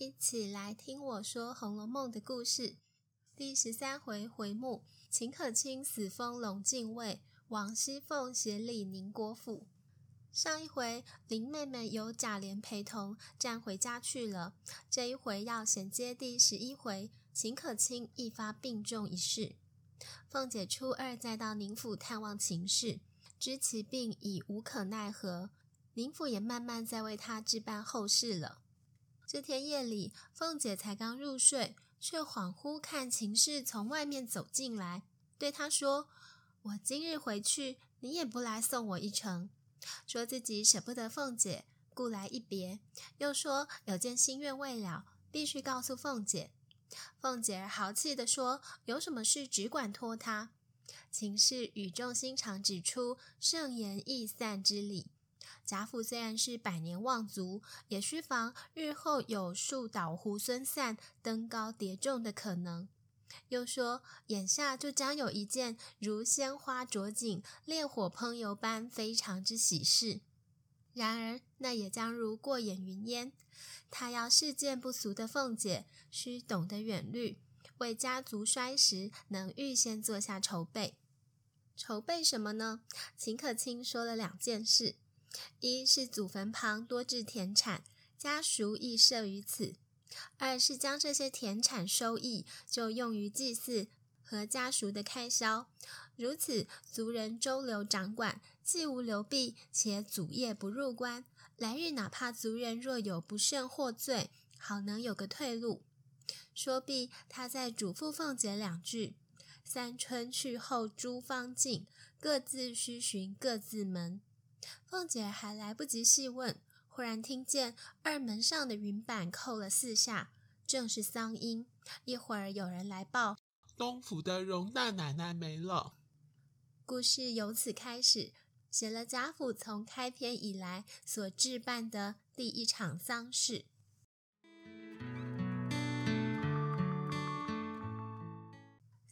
一起来听我说《红楼梦》的故事。第十三回回目：秦可卿死封龙禁尉，王熙凤协理宁国府。上一回林妹妹由贾琏陪同站回家去了，这一回要衔接第十一回秦可卿一发病重一事。凤姐初二再到宁府探望秦氏，知其病已无可奈何，宁府也慢慢在为她置办后事了。这天夜里，凤姐才刚入睡。却恍惚看秦氏从外面走进来，对她说：“我今日回去，你也不来送我一程。”说自己舍不得凤姐，故来一别。又说有件心愿未了，必须告诉凤姐。凤姐儿豪气地说：“有什么事只管托他。”秦氏语重心长指出盛言易散之理。贾府虽然是百年望族，也须防日后有树倒猢狲散、登高跌重的可能。又说，眼下就将有一件如鲜花着锦、烈火烹油般非常之喜事。然而那也将如过眼云烟。他要世见不俗的凤姐，须懂得远虑，为家族衰时能预先做下筹备。筹备什么呢？秦可卿说了两件事。一是祖坟旁多置田产，家属亦设于此；二是将这些田产收益就用于祭祀和家属的开销。如此，族人周流掌管，既无流弊，且祖业不入关。来日哪怕族人若有不慎获罪，好能有个退路。说毕，他再嘱咐凤姐两句：“三春去后诸方尽，各自须寻各自门。”凤姐还来不及细问，忽然听见二门上的云板扣了四下，正是丧音。一会儿有人来报，东府的荣大奶奶没了。故事由此开始，写了贾府从开篇以来所置办的第一场丧事。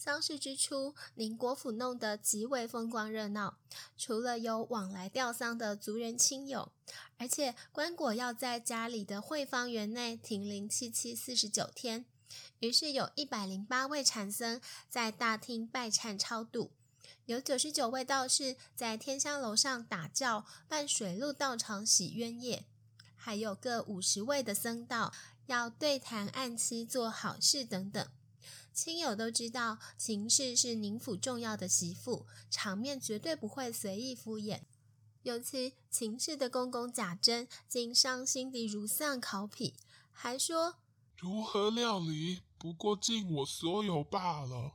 丧事之初，宁国府弄得极为风光热闹。除了有往来吊丧的族人亲友，而且棺椁要在家里的惠芳园内停灵七七四十九天，于是有一百零八位禅僧在大厅拜忏超度，有九十九位道士在天香楼上打醮办水陆道场洗冤业，还有各五十位的僧道要对谈按期做好事等等。亲友都知道秦氏是宁府重要的媳妇，场面绝对不会随意敷衍。尤其秦氏的公公贾珍竟伤心地如丧考妣，还说：“如何料理？不过尽我所有罢了。”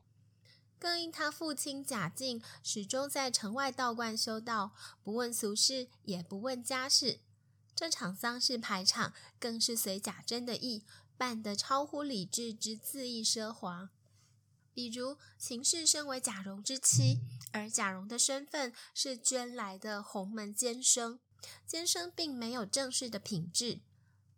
更因他父亲贾敬始终在城外道观修道，不问俗事，也不问家事。这场丧事排场更是随贾珍的意。办得超乎理智之恣意奢华，比如秦氏身为贾蓉之妻，而贾蓉的身份是捐来的鸿门监生，监生并没有正式的品质，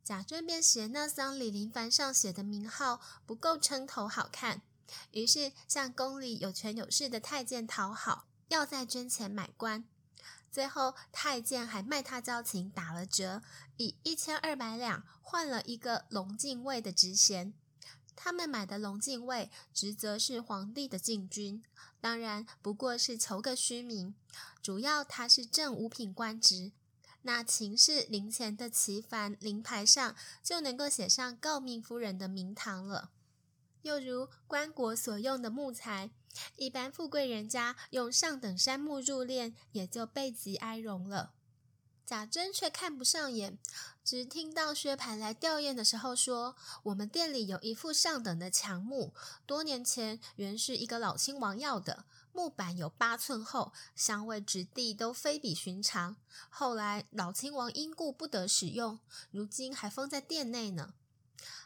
贾珍便嫌那丧礼临幡上写的名号不够称头好看，于是向宫里有权有势的太监讨好，要再捐钱买官。最后，太监还卖他交情打了折，以一千二百两换了一个龙禁卫的职衔。他们买的龙禁卫，职责是皇帝的禁军，当然不过是求个虚名。主要他是正五品官职，那秦氏灵前的齐凡灵牌上就能够写上诰命夫人的名堂了。又如棺椁所用的木材。一般富贵人家用上等杉木入殓，也就备极哀荣了。贾珍却看不上眼，只听到薛蟠来吊唁的时候说：“我们店里有一副上等的强木，多年前原是一个老亲王要的，木板有八寸厚，香味质地都非比寻常。后来老亲王因故不得使用，如今还封在店内呢。”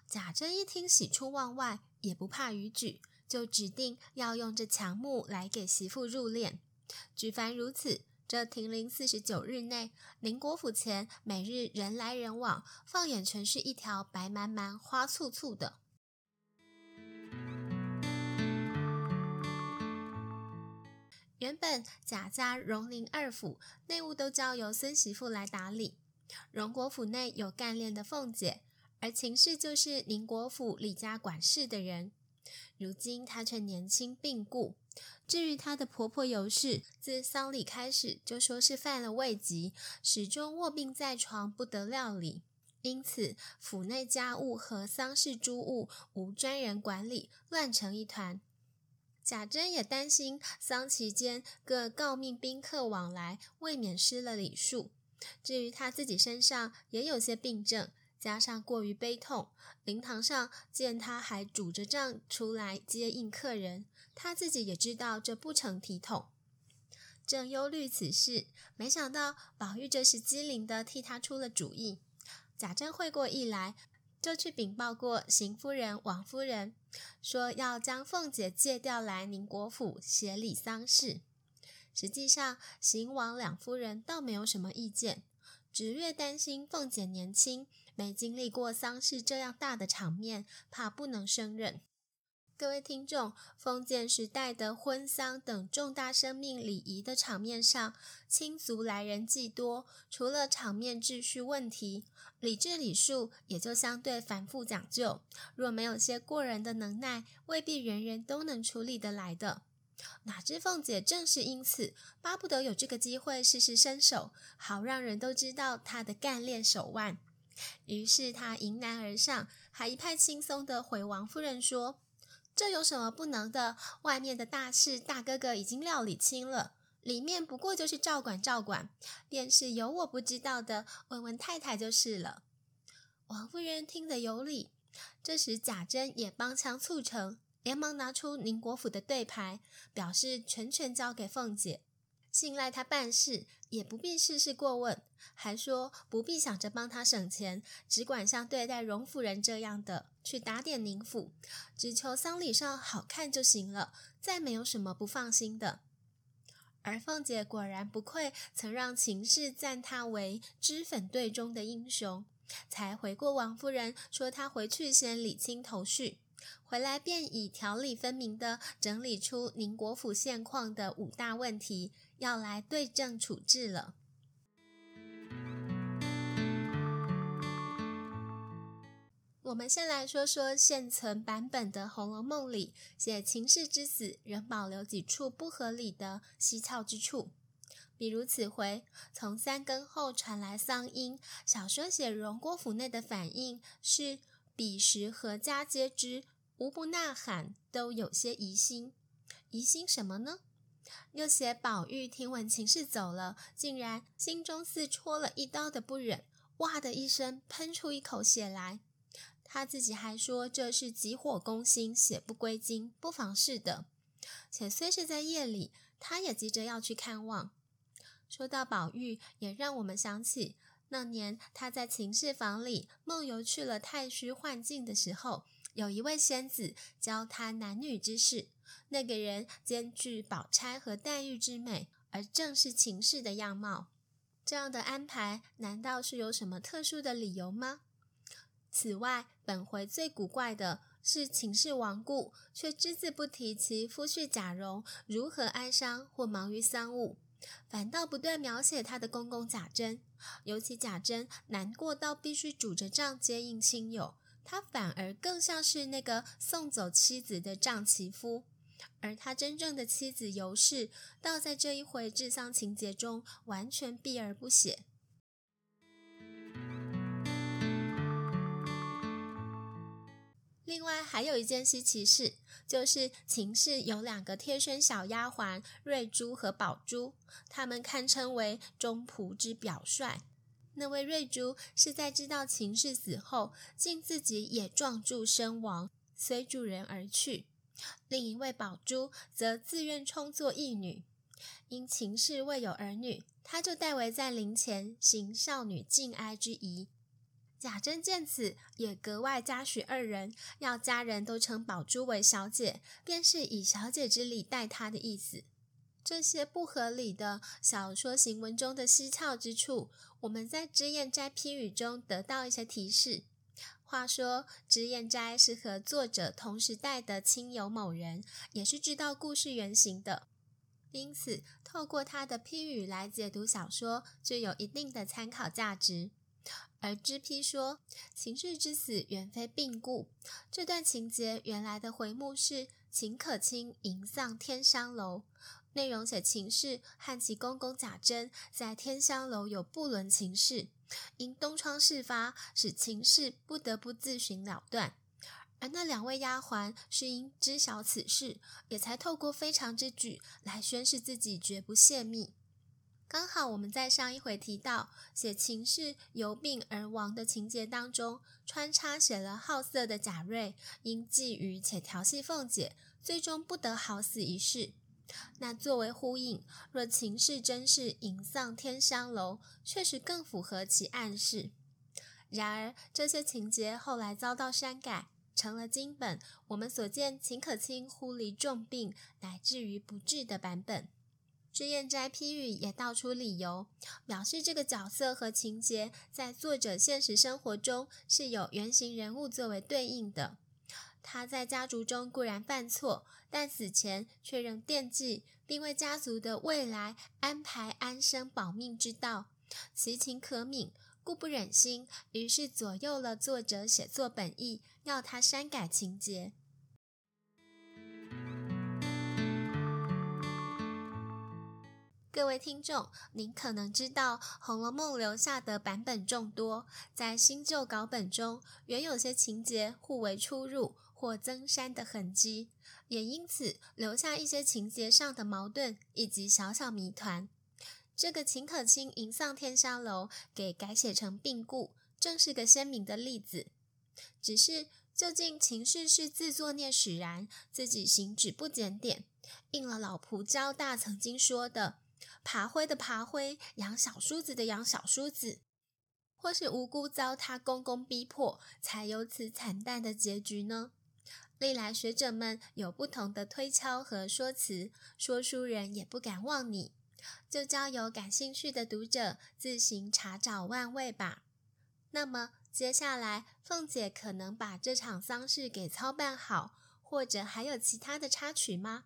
贾珍一听，喜出望外，也不怕逾矩。就指定要用这墙木来给媳妇入殓。举凡如此，这停灵四十九日内，宁国府前每日人来人往，放眼全是一条白茫茫、花簇簇的。原本贾家荣宁二府内务都交由孙媳妇来打理，荣国府内有干练的凤姐，而秦氏就是宁国府李家管事的人。如今她却年轻病故。至于她的婆婆尤氏，自丧礼开始就说是犯了胃疾，始终卧病在床，不得料理。因此，府内家务和丧事诸务无专人管理，乱成一团。贾珍也担心丧期间各诰命宾客往来，未免失了礼数。至于她自己身上也有些病症，加上过于悲痛，灵堂上见她还拄着杖出来接应客人，她自己也知道这不成体统。正忧虑此事，没想到宝玉这时机灵地替他出了主意。贾珍会过意来，就去禀报过邢夫人、王夫人，说要将凤姐借调来宁国府协理丧事。实际上，邢王两夫人倒没有什么意见，只略担心凤姐年轻，没经历过丧事这样大的场面，怕不能胜任。各位听众，封建时代的婚丧等重大生命礼仪的场面上，亲族来人既多，除了场面秩序问题，礼制礼数也就相对繁复讲究。若没有些过人的能耐，未必人人都能处理得来的。哪知凤姐正是因此，巴不得有这个机会试试身手，好让人都知道她的干练手腕。于是她迎难而上，还一派轻松地回王夫人说。这有什么不能的？外面的大事，大哥哥已经料理清了，里面不过就是照管照管，便是有我不知道的，问问太太就是了。王夫人听得有理，这时贾珍也帮腔促成，连忙拿出宁国府的对牌，表示全权交给凤姐。信赖他办事，也不必事事过问，还说不必想着帮他省钱，只管像对待荣夫人这样的去打点宁府，只求丧礼上好看就行了，再没有什么不放心的。而凤姐果然不愧曾让秦氏赞她为脂粉队中的英雄，才回过王夫人说她回去先理清头绪，回来便以条理分明地整理出宁国府现况的五大问题。要来对症处置了。我们先来说说现存版本的《红楼梦》里写秦氏之死仍保留几处不合理的蹊跷之处，比如此回从三更后传来丧音，小说写荣国府内的反应是彼时何家皆知，无不呐喊，都有些疑心，疑心什么呢？又写宝玉听闻秦氏走了，竟然心中似戳了一刀的不忍，哇的一声喷出一口血来。他自己还说这是急火攻心，血不归经，不妨事的。且虽是在夜里，他也急着要去看望。说到宝玉，也让我们想起那年他在秦氏房里梦游去了太虚幻境的时候，有一位仙子教他男女之事。那个人兼具宝钗和黛玉之美，而正是秦氏的样貌。这样的安排，难道是有什么特殊的理由吗？此外，本回最古怪的是秦氏亡故，却只字不提其夫婿贾蓉如何哀伤或忙于丧务，反倒不断描写他的公公贾珍。尤其贾珍难过到必须拄着杖接应亲友，他反而更像是那个送走妻子的杖骑夫。而他真正的妻子尤氏，倒在这一回治丧情节中完全避而不写。另外还有一件稀奇事，就是秦氏有两个贴身小丫鬟瑞珠和宝珠，她们堪称为中仆之表率。那位瑞珠是在知道秦氏死后，竟自己也撞柱身亡，随主人而去。另一位宝珠则自愿充作义女，因秦氏未有儿女，她就代为在灵前行少女敬哀之仪。贾珍见此，也格外嘉许二人，要家人都称宝珠为小姐，便是以小姐之礼待她的意思。这些不合理的小说行文中的蹊跷之处，我们在脂砚斋批语中得到一些提示。话说，脂砚斋是和作者同时代的亲友某人，也是知道故事原型的，因此透过他的批语来解读小说，就有一定的参考价值。而脂批说秦氏之死原非病故。这段情节原来的回目是秦可卿迎丧天香楼，内容写秦氏和其公公贾珍在天香楼有不伦情事，因东窗事发，使秦氏不得不自寻了断。而那两位丫鬟是因知晓此事，也才透过非常之举来宣示自己绝不泄密。刚好我们在上一回提到写秦氏由病而亡的情节当中，穿插写了好色的贾瑞因觊觎且调戏凤姐，最终不得好死一事。那作为呼应，若秦氏真是隐丧天香楼，确实更符合其暗示。然而这些情节后来遭到删改，成了今本我们所见秦可卿忽离重病乃至于不治的版本。脂砚斋批语也道出理由，表示这个角色和情节在作者现实生活中是有原型人物作为对应的。他在家族中固然犯错，但死前却仍惦记，并为家族的未来安排安生保命之道，其情可悯，故不忍心，于是左右了作者写作本意，要他删改情节。各位听众，您可能知道《红楼梦》留下的版本众多，在新旧稿本中，原有些情节互为出入或增删的痕迹，也因此留下一些情节上的矛盾以及小小谜团。这个秦可卿迎丧天香楼给改写成病故，正是个鲜明的例子。只是，究竟秦氏是自作孽使然，自己行止不检点，应了老仆交大曾经说的。爬灰的爬灰，养小叔子的养小叔子，或是无辜遭他公公逼迫，才有此惨淡的结局呢？历来学者们有不同的推敲和说辞，说书人也不敢妄拟，就交由感兴趣的读者自行查找万位吧。那么接下来，凤姐可能把这场丧事给操办好，或者还有其他的插曲吗？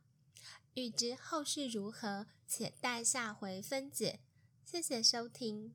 欲知后事如何，且待下回分解。谢谢收听。